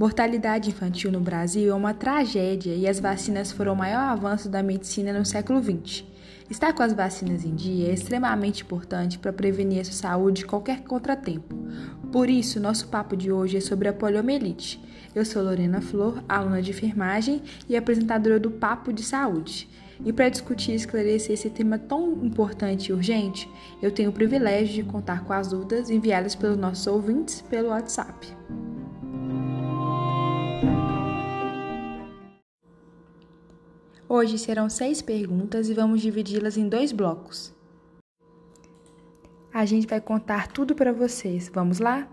Mortalidade infantil no Brasil é uma tragédia e as vacinas foram o maior avanço da medicina no século XX. Estar com as vacinas em dia é extremamente importante para prevenir a sua saúde de qualquer contratempo. Por isso, nosso papo de hoje é sobre a poliomielite. Eu sou Lorena Flor, aluna de enfermagem e apresentadora do Papo de Saúde. E para discutir e esclarecer esse tema tão importante e urgente, eu tenho o privilégio de contar com as dúvidas enviadas pelos nossos ouvintes pelo WhatsApp. Hoje serão seis perguntas e vamos dividi-las em dois blocos. A gente vai contar tudo para vocês. Vamos lá?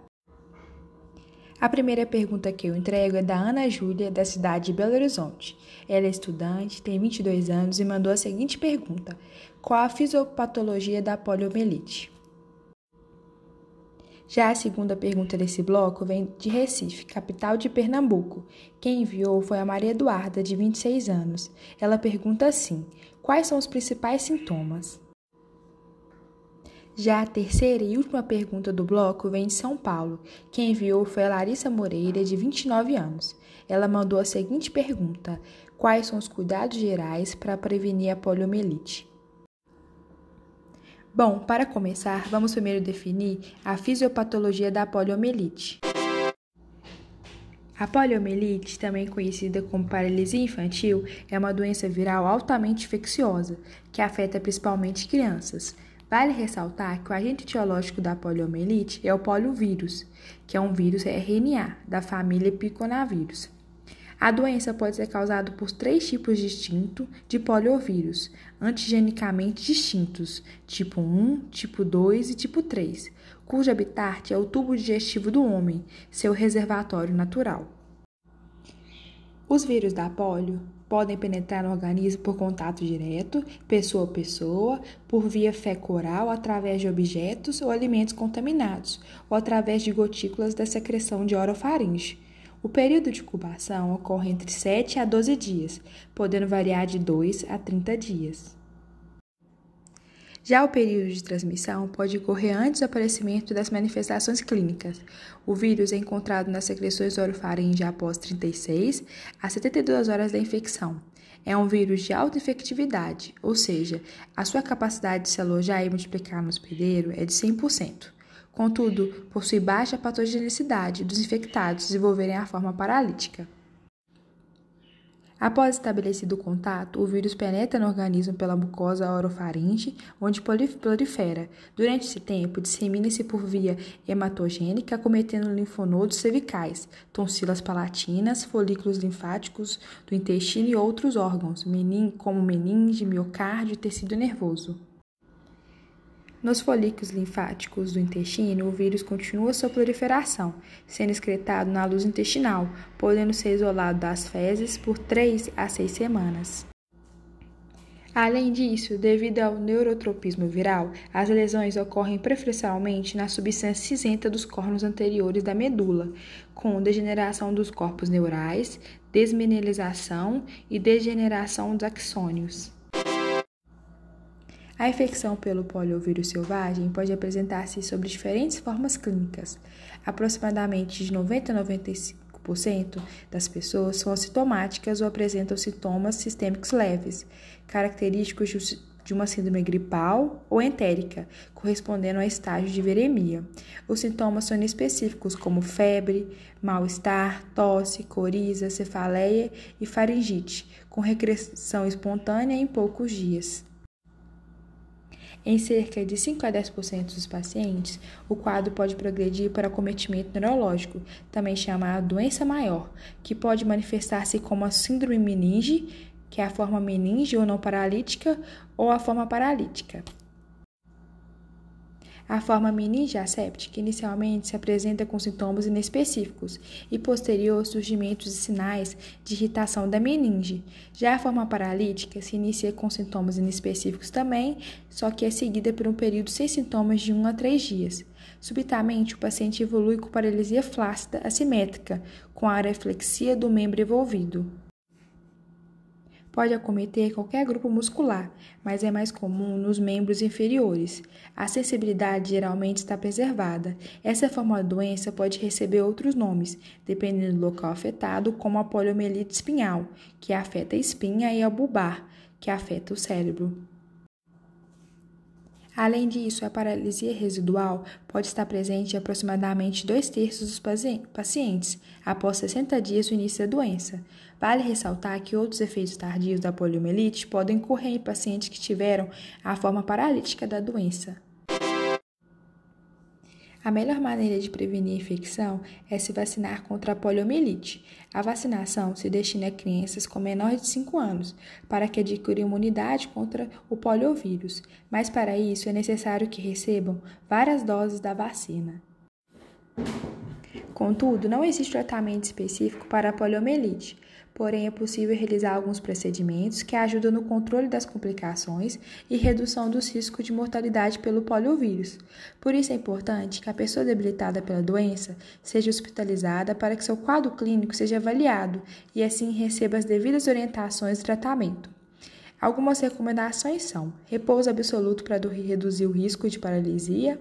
A primeira pergunta que eu entrego é da Ana Júlia, da cidade de Belo Horizonte. Ela é estudante, tem 22 anos e mandou a seguinte pergunta: Qual a fisiopatologia da poliomielite? Já a segunda pergunta desse bloco vem de Recife, capital de Pernambuco. Quem enviou foi a Maria Eduarda, de 26 anos. Ela pergunta assim: Quais são os principais sintomas? Já a terceira e última pergunta do bloco vem de São Paulo. Quem enviou foi a Larissa Moreira, de 29 anos. Ela mandou a seguinte pergunta: Quais são os cuidados gerais para prevenir a poliomielite? Bom, para começar, vamos primeiro definir a fisiopatologia da poliomielite. A poliomielite, também conhecida como paralisia infantil, é uma doença viral altamente infecciosa que afeta principalmente crianças. Vale ressaltar que o agente etiológico da poliomielite é o poliovírus, que é um vírus RNA da família piconavírus. A doença pode ser causada por três tipos distintos de poliovírus, antigenicamente distintos, tipo 1, tipo 2 e tipo 3, cujo habitat é o tubo digestivo do homem, seu reservatório natural. Os vírus da polio podem penetrar no organismo por contato direto, pessoa a pessoa, por via fecal através de objetos ou alimentos contaminados, ou através de gotículas da secreção de orofaringe. O período de incubação ocorre entre 7 a 12 dias, podendo variar de 2 a 30 dias. Já o período de transmissão pode ocorrer antes do aparecimento das manifestações clínicas. O vírus é encontrado nas secreções orofaringe após 36 a 72 horas da infecção. É um vírus de alta infectividade, ou seja, a sua capacidade de se alojar e multiplicar no hospedeiro é de 100%. Contudo, possui baixa patogenicidade dos infectados desenvolverem a forma paralítica. Após estabelecido o contato, o vírus penetra no organismo pela mucosa orofaringe, onde prolifera. Durante esse tempo, dissemina-se por via hematogênica, cometendo linfonodos cervicais, tonsilas palatinas, folículos linfáticos do intestino e outros órgãos, como meninge, miocárdio e tecido nervoso. Nos folículos linfáticos do intestino, o vírus continua sua proliferação, sendo excretado na luz intestinal, podendo ser isolado das fezes por 3 a 6 semanas. Além disso, devido ao neurotropismo viral, as lesões ocorrem preferencialmente na substância cinzenta dos cornos anteriores da medula, com degeneração dos corpos neurais, desmineralização e degeneração dos axônios. A infecção pelo poliovírus selvagem pode apresentar-se sob diferentes formas clínicas. Aproximadamente de 90 a 95% das pessoas são assintomáticas ou apresentam sintomas sistêmicos leves, característicos de uma síndrome gripal ou entérica, correspondendo a estágio de viremia. Os sintomas são específicos como febre, mal-estar, tosse, coriza, cefaleia e faringite, com regressão espontânea em poucos dias. Em cerca de 5 a 10% dos pacientes, o quadro pode progredir para acometimento neurológico, também chamado doença maior, que pode manifestar-se como a síndrome meninge, que é a forma meninge ou não paralítica, ou a forma paralítica. A forma meninge asséptica inicialmente se apresenta com sintomas inespecíficos e posterior surgimentos de sinais de irritação da meninge. Já a forma paralítica se inicia com sintomas inespecíficos também, só que é seguida por um período sem sintomas de 1 a 3 dias. Subitamente, o paciente evolui com paralisia flácida assimétrica, com a areflexia do membro envolvido. Pode acometer qualquer grupo muscular, mas é mais comum nos membros inferiores. A sensibilidade geralmente está preservada. Essa forma da doença pode receber outros nomes, dependendo do local afetado, como a poliomielite espinhal, que afeta a espinha, e a bulbar, que afeta o cérebro. Além disso, a paralisia residual pode estar presente em aproximadamente dois terços dos pacientes após 60 dias do início da doença. Vale ressaltar que outros efeitos tardios da poliomielite podem ocorrer em pacientes que tiveram a forma paralítica da doença. A melhor maneira de prevenir infecção é se vacinar contra a poliomielite. A vacinação se destina a crianças com menor de 5 anos, para que adquiram imunidade contra o poliovírus, mas para isso é necessário que recebam várias doses da vacina. Contudo, não existe tratamento específico para a poliomielite porém é possível realizar alguns procedimentos que ajudam no controle das complicações e redução dos riscos de mortalidade pelo poliovírus. Por isso é importante que a pessoa debilitada pela doença seja hospitalizada para que seu quadro clínico seja avaliado e assim receba as devidas orientações de tratamento. Algumas recomendações são: repouso absoluto para reduzir o risco de paralisia,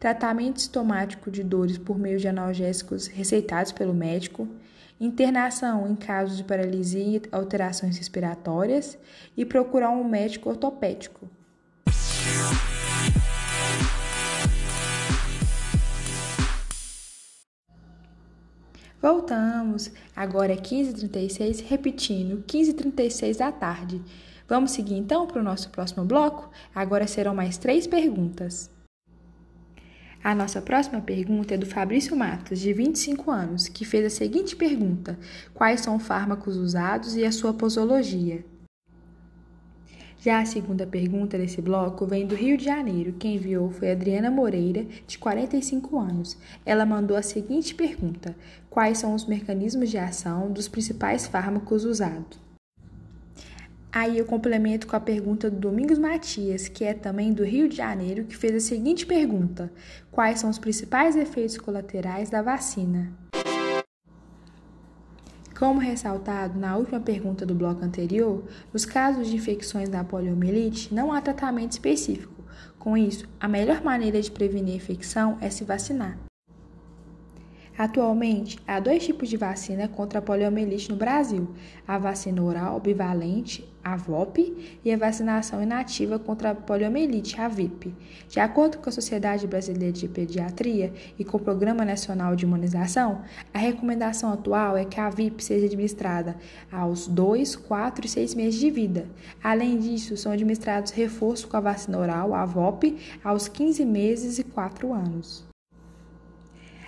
tratamento sintomático de dores por meio de analgésicos receitados pelo médico, internação em casos de paralisia e alterações respiratórias e procurar um médico ortopédico. Voltamos. Agora é 15h36, repetindo, 15h36 da tarde. Vamos seguir então para o nosso próximo bloco? Agora serão mais três perguntas. A nossa próxima pergunta é do Fabrício Matos, de 25 anos, que fez a seguinte pergunta: Quais são os fármacos usados e a sua posologia? Já a segunda pergunta desse bloco vem do Rio de Janeiro. Quem enviou foi Adriana Moreira, de 45 anos. Ela mandou a seguinte pergunta: Quais são os mecanismos de ação dos principais fármacos usados? Aí eu complemento com a pergunta do Domingos Matias, que é também do Rio de Janeiro, que fez a seguinte pergunta: Quais são os principais efeitos colaterais da vacina? Como ressaltado na última pergunta do bloco anterior, nos casos de infecções da poliomielite não há tratamento específico. Com isso, a melhor maneira de prevenir a infecção é se vacinar. Atualmente, há dois tipos de vacina contra a poliomielite no Brasil: a vacina oral bivalente, a VOP, e a vacinação inativa contra a poliomielite, a VIP. De acordo com a Sociedade Brasileira de Pediatria e com o Programa Nacional de Imunização, a recomendação atual é que a VIP seja administrada aos 2, 4 e 6 meses de vida. Além disso, são administrados reforços com a vacina oral, a VOP, aos 15 meses e 4 anos.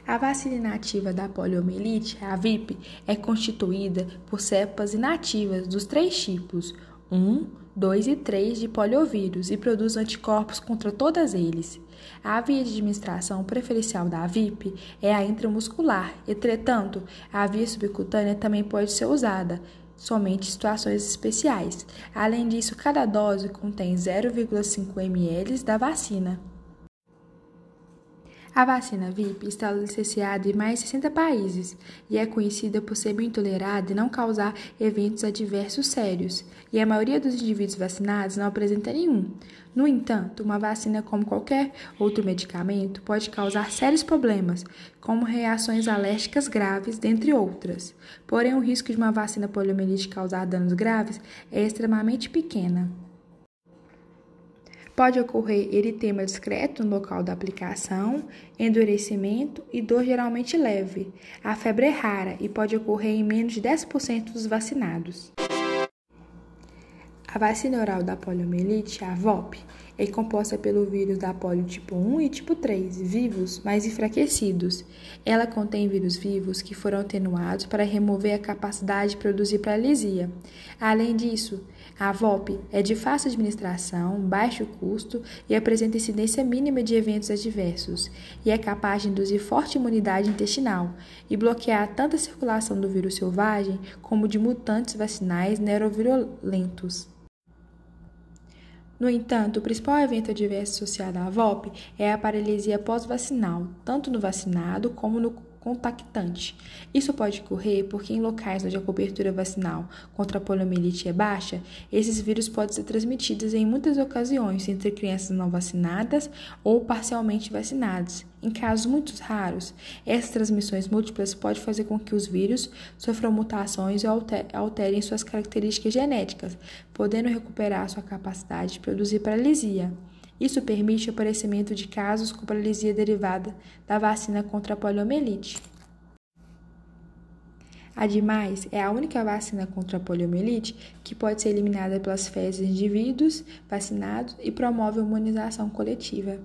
A vacina inativa da poliomielite, a VIP, é constituída por cepas inativas dos três tipos 1, 2 e 3 de poliovírus e produz anticorpos contra todas eles. A via de administração preferencial da VIP é a intramuscular, entretanto, a via subcutânea também pode ser usada, somente em situações especiais. Além disso, cada dose contém 0,5 ml da vacina. A vacina VIP está licenciada em mais de 60 países e é conhecida por ser bem tolerada e não causar eventos adversos sérios, e a maioria dos indivíduos vacinados não apresenta nenhum. No entanto, uma vacina, como qualquer outro medicamento, pode causar sérios problemas, como reações alérgicas graves, dentre outras. Porém, o risco de uma vacina poliomielite causar danos graves é extremamente pequena. Pode ocorrer eritema discreto no local da aplicação, endurecimento e dor geralmente leve. A febre é rara e pode ocorrer em menos de 10% dos vacinados. A vacina oral da poliomielite, a VOP, é composta pelo vírus da polio tipo 1 e tipo 3, vivos, mas enfraquecidos. Ela contém vírus vivos que foram atenuados para remover a capacidade de produzir paralisia. Além disso, a VOP é de fácil administração, baixo custo e apresenta incidência mínima de eventos adversos, e é capaz de induzir forte imunidade intestinal e bloquear tanto a circulação do vírus selvagem como de mutantes vacinais neurovirulentos. No entanto, o principal evento adverso associado à VOP é a paralisia pós-vacinal, tanto no vacinado como no contactante. Isso pode ocorrer porque em locais onde a cobertura vacinal contra a poliomielite é baixa, esses vírus podem ser transmitidos em muitas ocasiões entre crianças não vacinadas ou parcialmente vacinadas. Em casos muito raros, essas transmissões múltiplas podem fazer com que os vírus sofram mutações e alterem suas características genéticas, podendo recuperar sua capacidade de produzir paralisia. Isso permite o aparecimento de casos com paralisia derivada da vacina contra a poliomielite. Ademais, é a única vacina contra a poliomielite que pode ser eliminada pelas fezes de indivíduos vacinados e promove a imunização coletiva.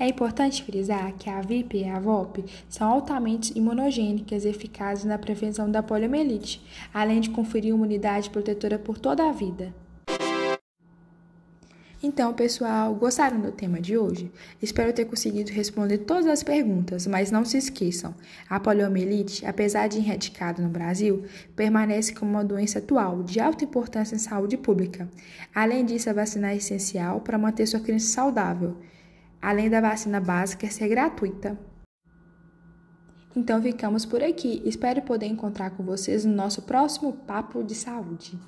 É importante frisar que a VIP e a VOP são altamente imunogênicas e eficazes na prevenção da poliomielite, além de conferir imunidade protetora por toda a vida. Então, pessoal, gostaram do tema de hoje? Espero ter conseguido responder todas as perguntas, mas não se esqueçam: a poliomielite, apesar de erradicada no Brasil, permanece como uma doença atual de alta importância em saúde pública. Além disso, a vacina é essencial para manter sua criança saudável, além da vacina básica ser gratuita. Então, ficamos por aqui. Espero poder encontrar com vocês no nosso próximo Papo de Saúde.